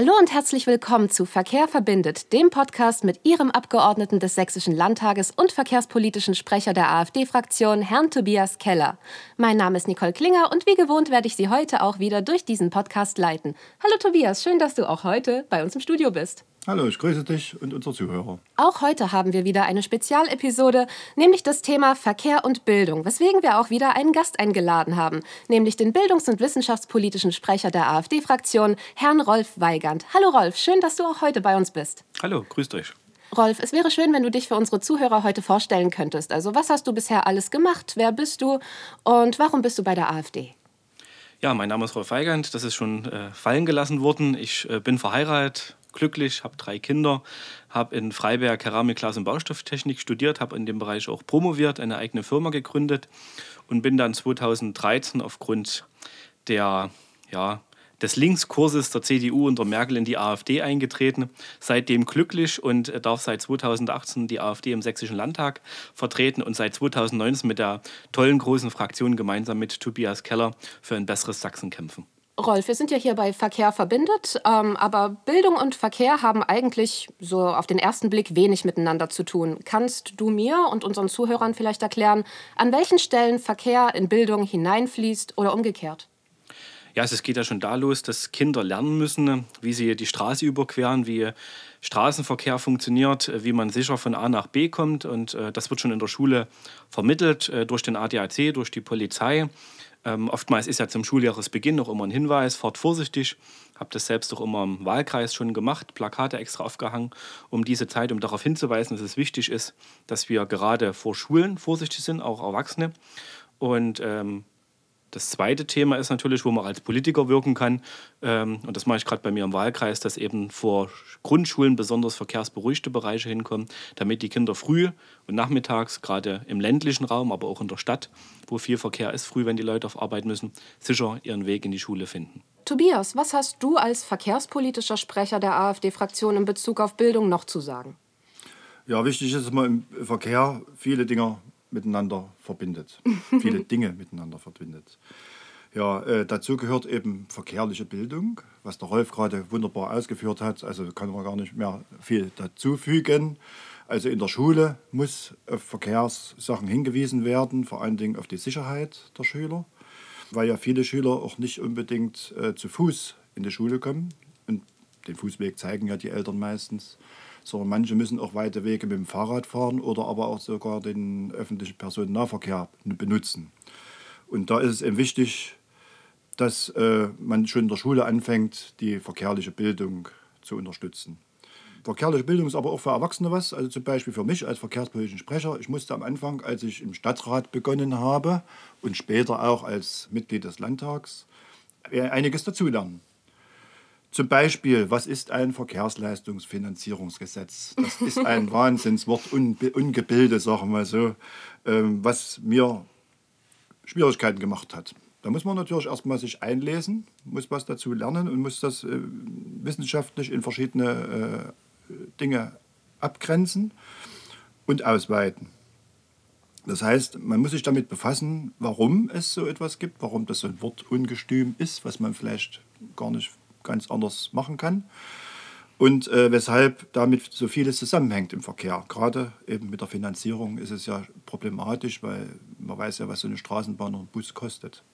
Hallo und herzlich willkommen zu Verkehr verbindet, dem Podcast mit Ihrem Abgeordneten des Sächsischen Landtages und verkehrspolitischen Sprecher der AfD-Fraktion, Herrn Tobias Keller. Mein Name ist Nicole Klinger und wie gewohnt werde ich Sie heute auch wieder durch diesen Podcast leiten. Hallo Tobias, schön, dass du auch heute bei uns im Studio bist. Hallo, ich grüße dich und unsere Zuhörer. Auch heute haben wir wieder eine Spezialepisode, nämlich das Thema Verkehr und Bildung, weswegen wir auch wieder einen Gast eingeladen haben, nämlich den bildungs- und wissenschaftspolitischen Sprecher der AfD-Fraktion, Herrn Rolf Weigand. Hallo Rolf, schön, dass du auch heute bei uns bist. Hallo, grüßt euch. Rolf, es wäre schön, wenn du dich für unsere Zuhörer heute vorstellen könntest. Also, was hast du bisher alles gemacht? Wer bist du und warum bist du bei der AfD? Ja, mein Name ist Rolf Weigand, das ist schon äh, fallen gelassen worden. Ich äh, bin verheiratet, glücklich, habe drei Kinder, habe in Freiberg Keramik, Glas und Baustofftechnik studiert, habe in dem Bereich auch promoviert, eine eigene Firma gegründet und bin dann 2013 aufgrund der, ja, des Linkskurses der CDU unter Merkel in die AfD eingetreten. Seitdem glücklich und darf seit 2018 die AfD im Sächsischen Landtag vertreten und seit 2019 mit der tollen großen Fraktion gemeinsam mit Tobias Keller für ein besseres Sachsen kämpfen. Rolf, wir sind ja hier bei Verkehr verbindet, ähm, aber Bildung und Verkehr haben eigentlich so auf den ersten Blick wenig miteinander zu tun. Kannst du mir und unseren Zuhörern vielleicht erklären, an welchen Stellen Verkehr in Bildung hineinfließt oder umgekehrt? Ja, es geht ja schon da los, dass Kinder lernen müssen, wie sie die Straße überqueren, wie Straßenverkehr funktioniert, wie man sicher von A nach B kommt. Und äh, das wird schon in der Schule vermittelt äh, durch den ADAC, durch die Polizei. Ähm, oftmals ist ja zum Schuljahresbeginn noch immer ein Hinweis, fahrt vorsichtig. Habe das selbst auch immer im Wahlkreis schon gemacht, Plakate extra aufgehangen, um diese Zeit, um darauf hinzuweisen, dass es wichtig ist, dass wir gerade vor Schulen vorsichtig sind, auch Erwachsene. Und ähm, das zweite Thema ist natürlich, wo man als Politiker wirken kann, ähm, und das mache ich gerade bei mir im Wahlkreis, dass eben vor Grundschulen besonders verkehrsberuhigte Bereiche hinkommen, damit die Kinder früh und nachmittags, gerade im ländlichen Raum, aber auch in der Stadt, wo viel Verkehr ist, früh, wenn die Leute auf Arbeit müssen, sicher ihren Weg in die Schule finden. Tobias, was hast du als verkehrspolitischer Sprecher der AfD-Fraktion in Bezug auf Bildung noch zu sagen? Ja, wichtig ist, dass man im Verkehr viele Dinge miteinander verbindet, viele Dinge miteinander verbindet. Ja, äh, dazu gehört eben verkehrliche Bildung, was der Rolf gerade wunderbar ausgeführt hat. Also kann man gar nicht mehr viel dazufügen. Also in der Schule muss auf Verkehrssachen hingewiesen werden, vor allen Dingen auf die Sicherheit der Schüler, weil ja viele Schüler auch nicht unbedingt äh, zu Fuß in die Schule kommen. Und den Fußweg zeigen ja die Eltern meistens sondern manche müssen auch weite Wege mit dem Fahrrad fahren oder aber auch sogar den öffentlichen Personennahverkehr benutzen. Und da ist es eben wichtig, dass äh, man schon in der Schule anfängt, die verkehrliche Bildung zu unterstützen. Verkehrliche Bildung ist aber auch für Erwachsene was, also zum Beispiel für mich als verkehrspolitischen Sprecher. Ich musste am Anfang, als ich im Stadtrat begonnen habe und später auch als Mitglied des Landtags, einiges dazulernen. Zum Beispiel, was ist ein Verkehrsleistungsfinanzierungsgesetz? Das ist ein Wahnsinnswort, unge ungebildet, sagen wir so, ähm, was mir Schwierigkeiten gemacht hat. Da muss man natürlich erstmal sich einlesen, muss was dazu lernen und muss das äh, wissenschaftlich in verschiedene äh, Dinge abgrenzen und ausweiten. Das heißt, man muss sich damit befassen, warum es so etwas gibt, warum das so ein Wort ungestüm ist, was man vielleicht gar nicht ganz anders machen kann. Und äh, weshalb damit so vieles zusammenhängt im Verkehr. Gerade eben mit der Finanzierung ist es ja problematisch, weil man weiß ja, was so eine Straßenbahn oder ein Bus kostet.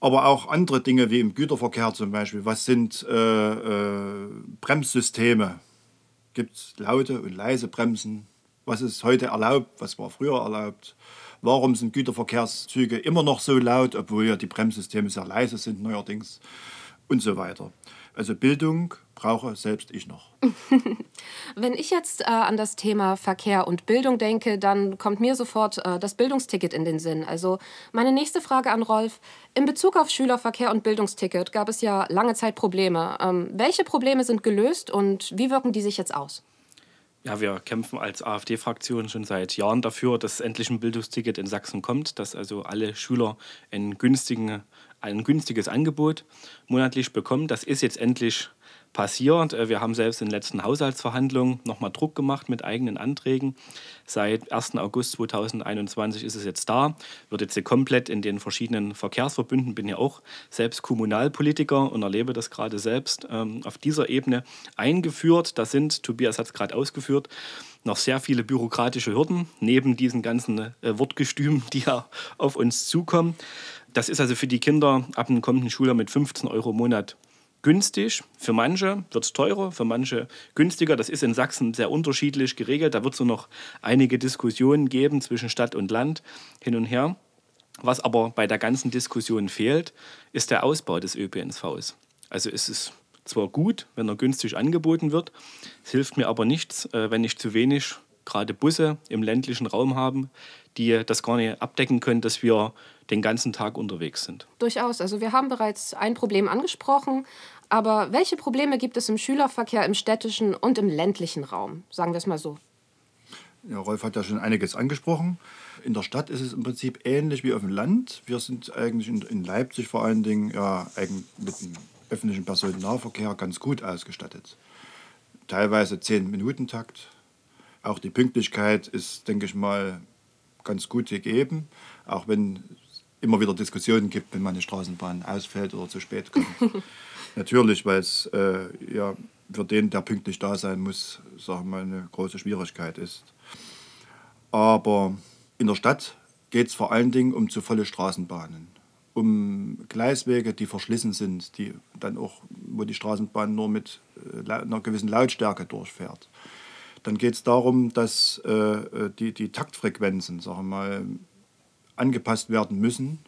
Aber auch andere Dinge wie im Güterverkehr zum Beispiel. Was sind äh, äh, Bremssysteme? Gibt es laute und leise Bremsen? Was ist heute erlaubt? Was war früher erlaubt? Warum sind Güterverkehrszüge immer noch so laut, obwohl ja die Bremssysteme sehr leise sind neuerdings? Und so weiter. Also Bildung brauche selbst ich noch. Wenn ich jetzt äh, an das Thema Verkehr und Bildung denke, dann kommt mir sofort äh, das Bildungsticket in den Sinn. Also meine nächste Frage an Rolf. In Bezug auf Schülerverkehr und Bildungsticket gab es ja lange Zeit Probleme. Ähm, welche Probleme sind gelöst und wie wirken die sich jetzt aus? Ja, wir kämpfen als AfD-Fraktion schon seit Jahren dafür, dass endlich ein Bildungsticket in Sachsen kommt, dass also alle Schüler einen günstigen ein günstiges Angebot monatlich bekommen. Das ist jetzt endlich passiert. Äh, wir haben selbst in den letzten Haushaltsverhandlungen nochmal Druck gemacht mit eigenen Anträgen. Seit 1. August 2021 ist es jetzt da, wird jetzt hier komplett in den verschiedenen Verkehrsverbünden, bin ja auch selbst Kommunalpolitiker und erlebe das gerade selbst ähm, auf dieser Ebene eingeführt. Da sind, Tobias hat es gerade ausgeführt, noch sehr viele bürokratische Hürden, neben diesen ganzen äh, Wortgestümen, die ja auf uns zukommen. Das ist also für die Kinder ab dem kommenden Schuljahr mit 15 Euro im Monat günstig. Für manche wird es teurer, für manche günstiger. Das ist in Sachsen sehr unterschiedlich geregelt. Da wird es noch einige Diskussionen geben zwischen Stadt und Land hin und her. Was aber bei der ganzen Diskussion fehlt, ist der Ausbau des ÖPNVs. Also es ist zwar gut, wenn er günstig angeboten wird, es hilft mir aber nichts, äh, wenn ich zu wenig gerade Busse im ländlichen Raum haben, die das gar nicht abdecken können, dass wir den ganzen Tag unterwegs sind. Durchaus. Also wir haben bereits ein Problem angesprochen, aber welche Probleme gibt es im Schülerverkehr im städtischen und im ländlichen Raum? Sagen wir es mal so. Ja, Rolf hat ja schon einiges angesprochen. In der Stadt ist es im Prinzip ähnlich wie auf dem Land. Wir sind eigentlich in, Leipzig vor allen Dingen ja, mit dem öffentlichen Personennahverkehr ganz gut ausgestattet. Teilweise 10-Minuten-Takt. Auch die Pünktlichkeit ist, denke ich mal, ganz gut gegeben, auch wenn immer wieder Diskussionen gibt, wenn meine Straßenbahn ausfällt oder zu spät kommt. Natürlich, weil es äh, ja, für den, der pünktlich da sein muss, sagen wir eine große Schwierigkeit ist. Aber in der Stadt geht es vor allen Dingen um zu volle Straßenbahnen um Gleiswege, die verschlissen sind, die dann auch, wo die Straßenbahn nur mit äh, einer gewissen Lautstärke durchfährt. Dann geht es darum, dass äh, äh, die, die Taktfrequenzen sagen mal, angepasst werden müssen.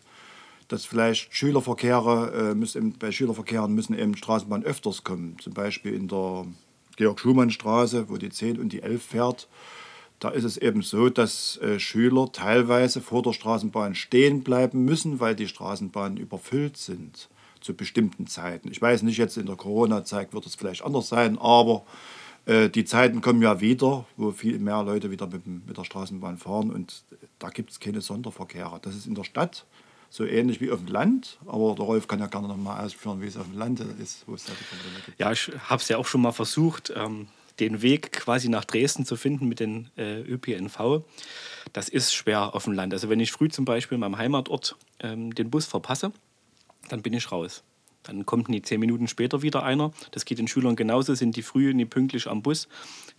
Dass vielleicht Schülerverkehre, äh, müssen, bei Schülerverkehren müssen eben Straßenbahnen öfters kommen. Zum Beispiel in der Georg-Schumann-Straße, wo die 10 und die 11 fährt da ist es eben so, dass äh, Schüler teilweise vor der Straßenbahn stehen bleiben müssen, weil die Straßenbahnen überfüllt sind zu bestimmten Zeiten. Ich weiß nicht, jetzt in der Corona-Zeit wird es vielleicht anders sein, aber äh, die Zeiten kommen ja wieder, wo viel mehr Leute wieder mit, mit der Straßenbahn fahren und da gibt es keine Sonderverkehre. Das ist in der Stadt so ähnlich wie auf dem Land, aber der Rolf kann ja gerne noch mal ausführen, wie es auf dem Land ist, wo es da die gibt. Ja, ich habe es ja auch schon mal versucht. Ähm den Weg quasi nach Dresden zu finden mit dem äh, ÖPNV, das ist schwer auf dem Land. Also wenn ich früh zum Beispiel in meinem Heimatort ähm, den Bus verpasse, dann bin ich raus. Dann kommt nie zehn Minuten später wieder einer. Das geht den Schülern genauso, sind die früh nie pünktlich am Bus,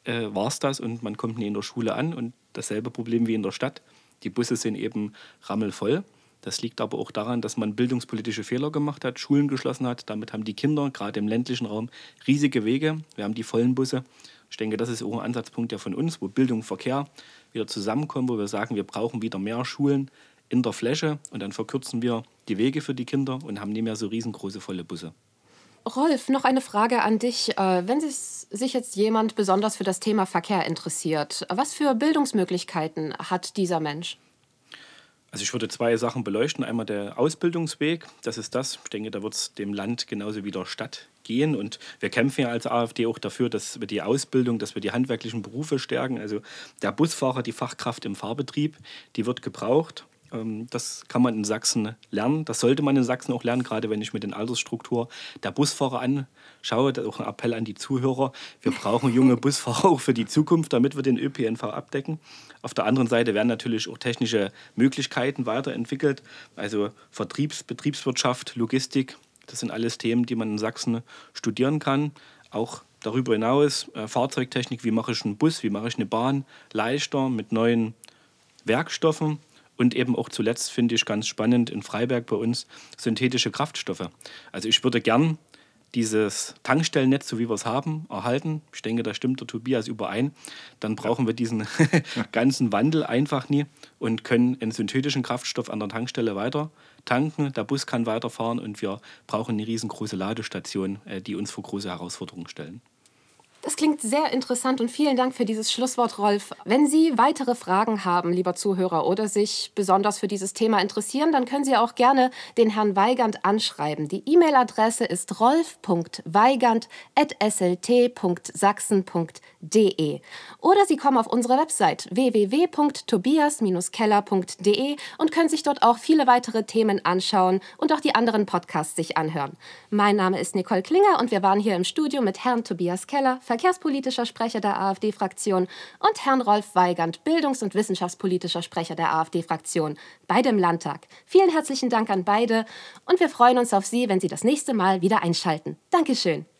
äh, es das und man kommt nie in der Schule an. Und dasselbe Problem wie in der Stadt. Die Busse sind eben rammelvoll. Das liegt aber auch daran, dass man bildungspolitische Fehler gemacht hat, Schulen geschlossen hat. Damit haben die Kinder, gerade im ländlichen Raum, riesige Wege. Wir haben die vollen Busse. Ich denke, das ist auch ein Ansatzpunkt ja von uns, wo Bildung und Verkehr wieder zusammenkommen, wo wir sagen, wir brauchen wieder mehr Schulen in der Fläche und dann verkürzen wir die Wege für die Kinder und haben nicht mehr so riesengroße volle Busse. Rolf, noch eine Frage an dich. Äh, wenn sich jetzt jemand besonders für das Thema Verkehr interessiert, was für Bildungsmöglichkeiten hat dieser Mensch? Also ich würde zwei Sachen beleuchten. Einmal der Ausbildungsweg, das ist das. Ich denke, da wird es dem Land genauso wie der Stadt gehen. Und wir kämpfen ja als AfD auch dafür, dass wir die Ausbildung, dass wir die handwerklichen Berufe stärken. Also der Busfahrer, die Fachkraft im Fahrbetrieb, die wird gebraucht. Ähm, das kann man in Sachsen lernen. Das sollte man in Sachsen auch lernen, gerade wenn ich mir den Altersstruktur der Busfahrer anschaue. Das ist auch ein Appell an die Zuhörer. Wir brauchen junge Busfahrer auch für die Zukunft, damit wir den ÖPNV abdecken. Auf der anderen Seite werden natürlich auch technische Möglichkeiten weiterentwickelt. Also Vertriebs-, Betriebswirtschaft, Logistik, das sind alles Themen, die man in Sachsen studieren kann. Auch darüber hinaus äh, Fahrzeugtechnik, wie mache ich einen Bus, wie mache ich eine Bahn leichter mit neuen Werkstoffen. Und eben auch zuletzt finde ich ganz spannend in Freiberg bei uns synthetische Kraftstoffe. Also ich würde gern dieses Tankstellennetz, so wie wir es haben, erhalten. Ich denke, da stimmt der Tobias überein. Dann brauchen wir diesen ganzen Wandel einfach nie und können einen synthetischen Kraftstoff an der Tankstelle weiter tanken. Der Bus kann weiterfahren und wir brauchen eine riesengroße Ladestation, äh, die uns vor große Herausforderungen stellen. Das klingt sehr interessant und vielen Dank für dieses Schlusswort, Rolf. Wenn Sie weitere Fragen haben, lieber Zuhörer, oder sich besonders für dieses Thema interessieren, dann können Sie auch gerne den Herrn Weigand anschreiben. Die E-Mail-Adresse ist rolf.weigand.slt.sachsen.de. Oder Sie kommen auf unsere Website www.tobias-keller.de und können sich dort auch viele weitere Themen anschauen und auch die anderen Podcasts sich anhören. Mein Name ist Nicole Klinger und wir waren hier im Studio mit Herrn Tobias Keller, verkehrspolitischer Sprecher der AfD-Fraktion, und Herrn Rolf Weigand, bildungs- und wissenschaftspolitischer Sprecher der AfD-Fraktion, beide im Landtag. Vielen herzlichen Dank an beide und wir freuen uns auf Sie, wenn Sie das nächste Mal wieder einschalten. Dankeschön.